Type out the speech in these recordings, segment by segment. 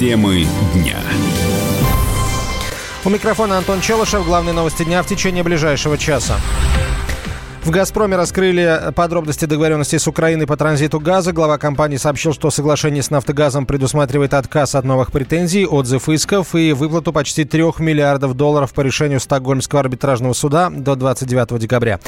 Темы дня. У микрофона Антон Челышев. Главные новости дня в течение ближайшего часа. В «Газпроме» раскрыли подробности договоренности с Украиной по транзиту газа. Глава компании сообщил, что соглашение с «Нафтогазом» предусматривает отказ от новых претензий, отзыв исков и выплату почти 3 миллиардов долларов по решению Стокгольмского арбитражного суда до 29 декабря.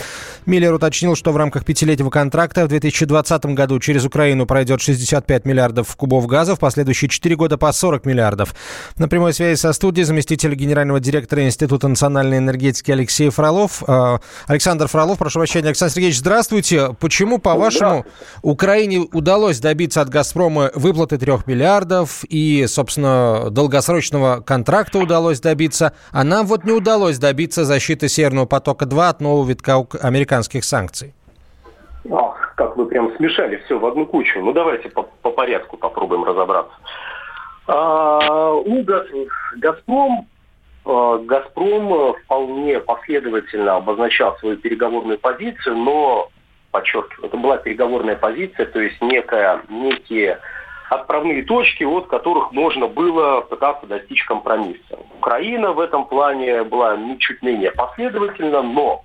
Миллер уточнил, что в рамках пятилетнего контракта в 2020 году через Украину пройдет 65 миллиардов кубов газа, в последующие 4 года по 40 миллиардов. На прямой связи со студией заместитель генерального директора Института национальной энергетики Алексей Фролов. Э, Александр Фролов, прошу прощения. Александр Сергеевич, здравствуйте. Почему, по-вашему, Украине удалось добиться от «Газпрома» выплаты трех миллиардов и, собственно, долгосрочного контракта удалось добиться, а нам вот не удалось добиться защиты «Северного потока-2» от нового витка американских санкций? Ах, как вы прям смешали все в одну кучу. Ну, давайте по, по порядку попробуем разобраться. А, у «Газпром» «Газпром» э, вполне последовательно обозначал свою переговорную позицию, но, подчеркиваю, это была переговорная позиция, то есть некая, некие отправные точки, от которых можно было пытаться достичь компромисса. Украина в этом плане была чуть менее последовательна, но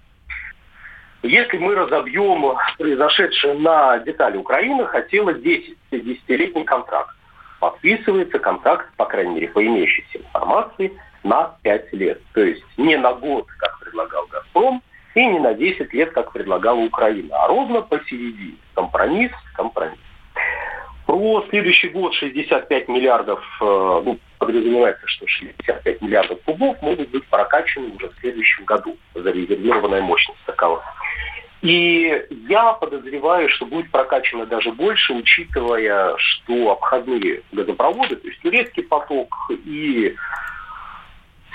если мы разобьем произошедшее на детали, Украина хотела 10, 10-летний контракт. Подписывается контракт, по крайней мере, по имеющейся информации – на 5 лет. То есть не на год, как предлагал «Газпром», и не на 10 лет, как предлагала Украина, а ровно посередине. Компромисс, компромисс. Про следующий год 65 миллиардов, э, ну, подразумевается, что 65 миллиардов кубов могут быть прокачаны уже в следующем году. Зарезервированная мощность такова. И я подозреваю, что будет прокачано даже больше, учитывая, что обходные газопроводы, то есть турецкий поток и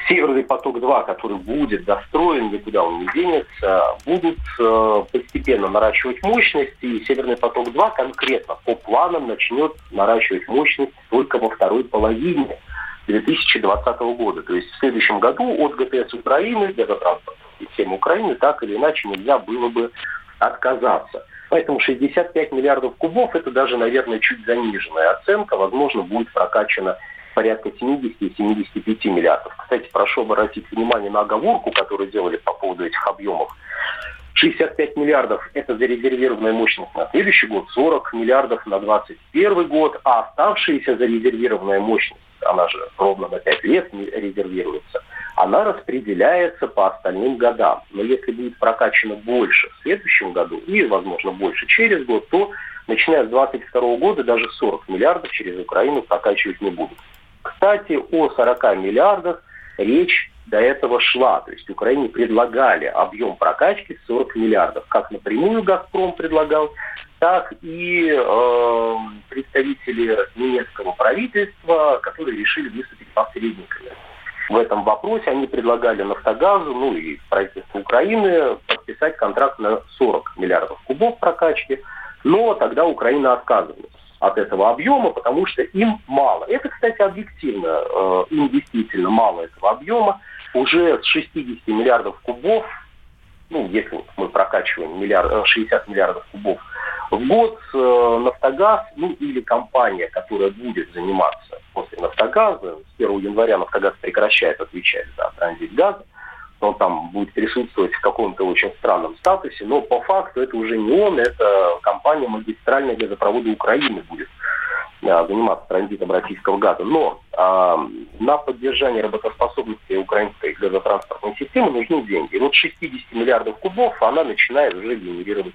Северный поток-2, который будет достроен, никуда он не денется, будут э, постепенно наращивать мощность, и Северный поток-2 конкретно по планам начнет наращивать мощность только во второй половине 2020 года. То есть в следующем году от ГТС Украины, газотранспортной системы Украины, так или иначе нельзя было бы отказаться. Поэтому 65 миллиардов кубов – это даже, наверное, чуть заниженная оценка. Возможно, будет прокачана порядка 70-75 миллиардов. Кстати, прошу обратить внимание на оговорку, которую делали по поводу этих объемов. 65 миллиардов – это зарезервированная мощность на следующий год, 40 миллиардов на 2021 год, а оставшаяся зарезервированная мощность, она же ровно на 5 лет резервируется, она распределяется по остальным годам. Но если будет прокачано больше в следующем году и, возможно, больше через год, то начиная с 2022 года даже 40 миллиардов через Украину прокачивать не будут. Кстати, о 40 миллиардах речь до этого шла. То есть Украине предлагали объем прокачки 40 миллиардов. Как напрямую «Газпром» предлагал, так и э, представители немецкого правительства, которые решили выступить посредниками. В этом вопросе они предлагали «Нафтогазу», ну и правительству Украины подписать контракт на 40 миллиардов кубов прокачки, но тогда Украина отказывалась от этого объема, потому что им мало. Это, кстати, объективно, э, им действительно мало этого объема. Уже с 60 миллиардов кубов, ну, если мы прокачиваем миллиард, 60 э, миллиардов кубов в год, э, Нафтогаз, ну, или компания, которая будет заниматься после Нафтогаза, с 1 января Нафтогаз прекращает отвечать за транзит газа, он там будет присутствовать в каком-то очень странном статусе, но по факту это уже не он, это компания магистральная газопровода Украины будет а, заниматься транзитом российского газа. Но а, на поддержание работоспособности украинской газотранспортной системы нужны деньги. И вот 60 миллиардов кубов она начинает уже генерировать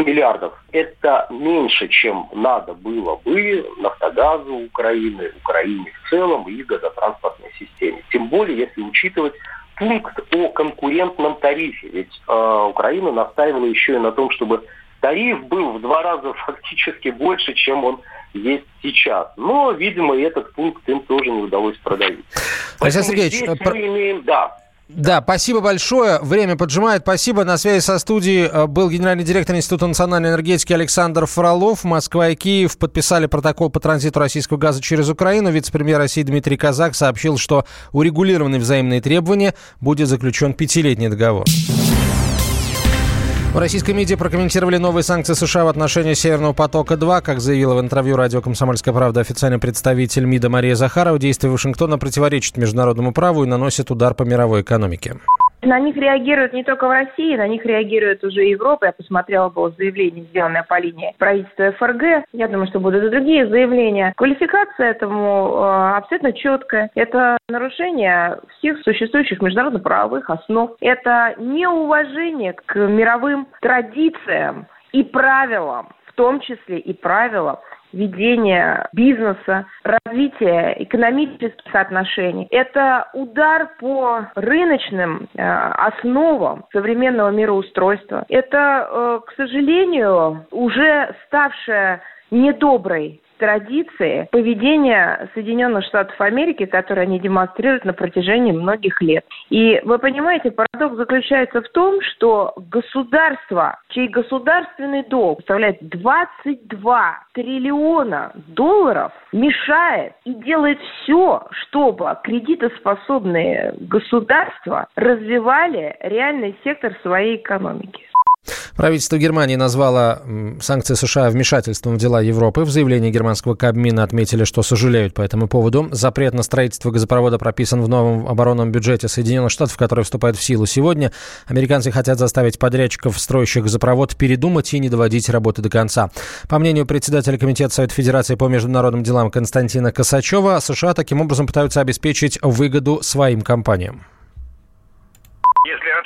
миллиардов. Это меньше, чем надо было бы Нафтогазу Украины, Украине в целом и газотранспортной системе. Тем более, если учитывать пункт о конкурентном тарифе. Ведь э, Украина настаивала еще и на том, чтобы тариф был в два раза фактически больше, чем он есть сейчас. Но, видимо, этот пункт им тоже не удалось продавить. Александр Сергеевич, здесь про... мы имеем, да, да, спасибо большое. Время поджимает. Спасибо. На связи со студией э, был генеральный директор Института национальной энергетики Александр Фролов. Москва и Киев подписали протокол по транзиту российского газа через Украину. Вице-премьер России Дмитрий Казак сообщил, что урегулированы взаимные требования будет заключен пятилетний договор. В российской медиа прокомментировали новые санкции США в отношении Северного потока-2. Как заявила в интервью радио «Комсомольская правда» официальный представитель МИДа Мария Захарова, действия Вашингтона противоречат международному праву и наносят удар по мировой экономике. На них реагируют не только в России, на них реагирует уже Европа. Я посмотрела было заявление, сделанное по линии правительства ФРГ. Я думаю, что будут и другие заявления. Квалификация этому э, абсолютно четкая. Это нарушение всех существующих международно-правовых основ. Это неуважение к мировым традициям и правилам, в том числе и правилам ведения бизнеса, развития экономических отношений. Это удар по рыночным э, основам современного мироустройства. Это, э, к сожалению, уже ставшая недоброй традиции поведения Соединенных Штатов Америки, которые они демонстрируют на протяжении многих лет. И вы понимаете, парадокс заключается в том, что государство, чей государственный долг составляет 22 триллиона долларов, мешает и делает все, чтобы кредитоспособные государства развивали реальный сектор своей экономики. Правительство Германии назвало санкции США вмешательством в дела Европы. В заявлении германского Кабмина отметили, что сожалеют по этому поводу. Запрет на строительство газопровода прописан в новом оборонном бюджете Соединенных Штатов, который вступает в силу сегодня. Американцы хотят заставить подрядчиков, строящих газопровод, передумать и не доводить работы до конца. По мнению председателя Комитета Совета Федерации по международным делам Константина Косачева, США таким образом пытаются обеспечить выгоду своим компаниям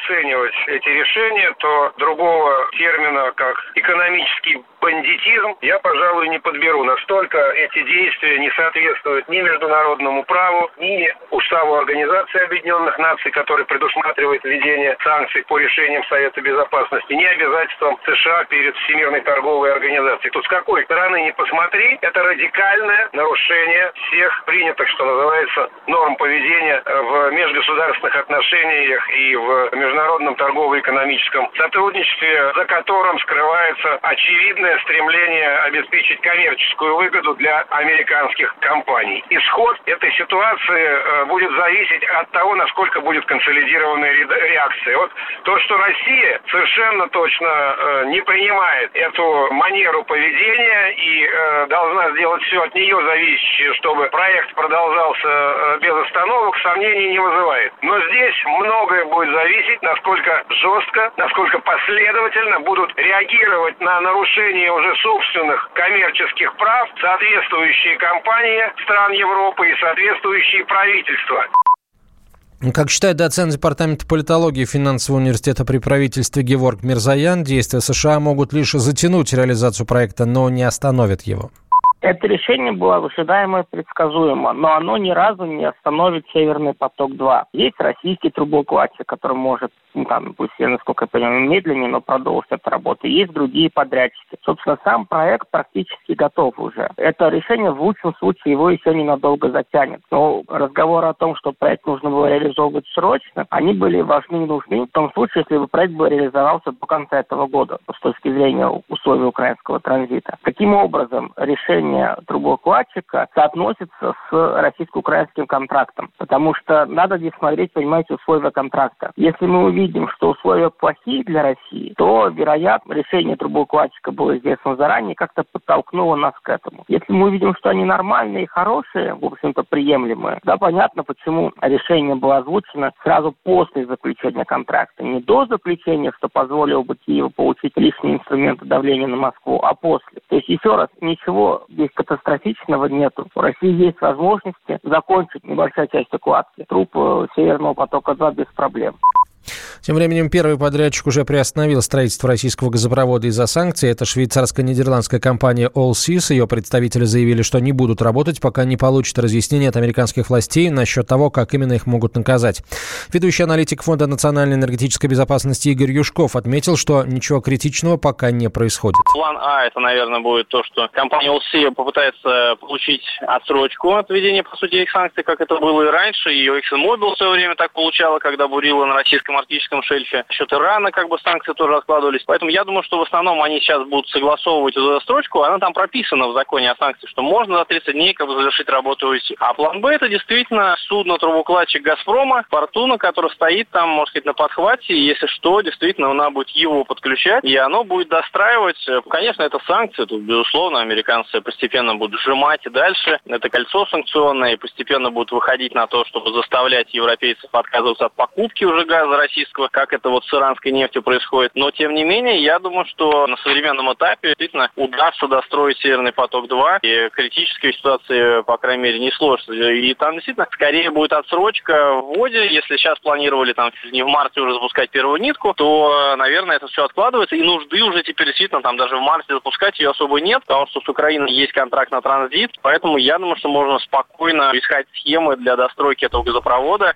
оценивать эти решения, то другого термина, как экономический бандитизм, я, пожалуй, не подберу. Настолько эти действия не соответствуют ни международному праву, ни уставу Организации Объединенных Наций, который предусматривает введение санкций по решениям Совета Безопасности, ни обязательствам США перед Всемирной торговой организацией. Тут с какой стороны не посмотри, это радикальное нарушение всех принятых, что называется, норм поведения в межгосударственных отношениях и в международном торгово-экономическом сотрудничестве, за которым скрывается очевидное стремление обеспечить коммерческую выгоду для американских компаний. Исход этой ситуации э, будет зависеть от того, насколько будет консолидированная реакция. Вот то, что Россия совершенно точно э, не принимает эту манеру поведения и э, должна сделать все от нее зависящее, чтобы проект продолжался без остановок, сомнений не вызывает. Но здесь многое будет зависеть, насколько жестко, насколько последовательно будут реагировать на нарушение уже собственных коммерческих прав соответствующие компании стран Европы и соответствующие правительства. Как считает доцент Департамента политологии финансового университета при правительстве Геворг Мирзаян, действия США могут лишь затянуть реализацию проекта, но не остановят его. Это решение было ожидаемо и предсказуемо, но оно ни разу не остановит «Северный поток-2». Есть российский трубоукладчик, который может, ну, там, пусть я, насколько я понимаю, медленнее, но продолжить эту работу. Есть другие подрядчики. Собственно, сам проект практически готов уже. Это решение в лучшем случае его еще ненадолго затянет. Но разговоры о том, что проект нужно было реализовывать срочно, они были важны и нужны в том случае, если бы проект бы реализовался до конца этого года с точки зрения условий украинского транзита. Каким образом решение решение трубоукладчика соотносится с российско-украинским контрактом. Потому что надо здесь смотреть, понимаете, условия контракта. Если мы увидим, что условия плохие для России, то, вероятно, решение трубоукладчика было известно заранее, как-то подтолкнуло нас к этому. Если мы увидим, что они нормальные хорошие, в общем-то, приемлемые, да, понятно, почему решение было озвучено сразу после заключения контракта. Не до заключения, что позволило бы Киеву получить лишние инструменты давления на Москву, а после. То есть, еще раз, ничего здесь катастрофичного нету. У России есть возможности закончить небольшая часть эвакуации. Труп э, Северного потока-2 без проблем. Тем временем первый подрядчик уже приостановил строительство российского газопровода из-за санкций. Это швейцарско-нидерландская компания Allseas. Ее представители заявили, что не будут работать, пока не получат разъяснения от американских властей насчет того, как именно их могут наказать. Ведущий аналитик Фонда национальной энергетической безопасности Игорь Юшков отметил, что ничего критичного пока не происходит. План А это, наверное, будет то, что компания Allseas попытается получить отсрочку от введения, по сути, их санкций, как это было и раньше. Ее ExxonMobil в свое время так получала, когда бурила на российском Северном Арктическом шельфе. Счет Ирана как бы санкции тоже откладывались. Поэтому я думаю, что в основном они сейчас будут согласовывать эту строчку. Она там прописана в законе о санкциях, что можно за 30 дней как бы завершить работу ОСИ. А план Б это действительно судно-трубокладчик «Газпрома», «Фортуна», который стоит там, можно сказать, на подхвате. И если что, действительно, она будет его подключать, и оно будет достраивать. Конечно, это санкции, тут, безусловно, американцы постепенно будут сжимать и дальше. Это кольцо санкционное, и постепенно будут выходить на то, чтобы заставлять европейцев отказываться от покупки уже газа российского, как это вот с иранской нефтью происходит. Но, тем не менее, я думаю, что на современном этапе действительно удастся достроить Северный поток-2, и критической ситуации, по крайней мере, не сложится. И там действительно скорее будет отсрочка в вводе. Если сейчас планировали там не в марте уже запускать первую нитку, то, наверное, это все откладывается, и нужды уже теперь действительно там даже в марте запускать ее особо нет, потому что с Украиной есть контракт на транзит, поэтому я думаю, что можно спокойно искать схемы для достройки этого газопровода.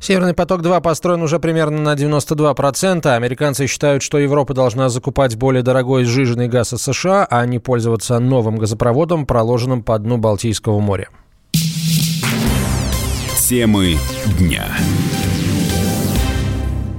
Северный поток-2 построен уже примерно на 92%. Американцы считают, что Европа должна закупать более дорогой сжиженный газ из США, а не пользоваться новым газопроводом, проложенным по дну Балтийского моря. Темы дня.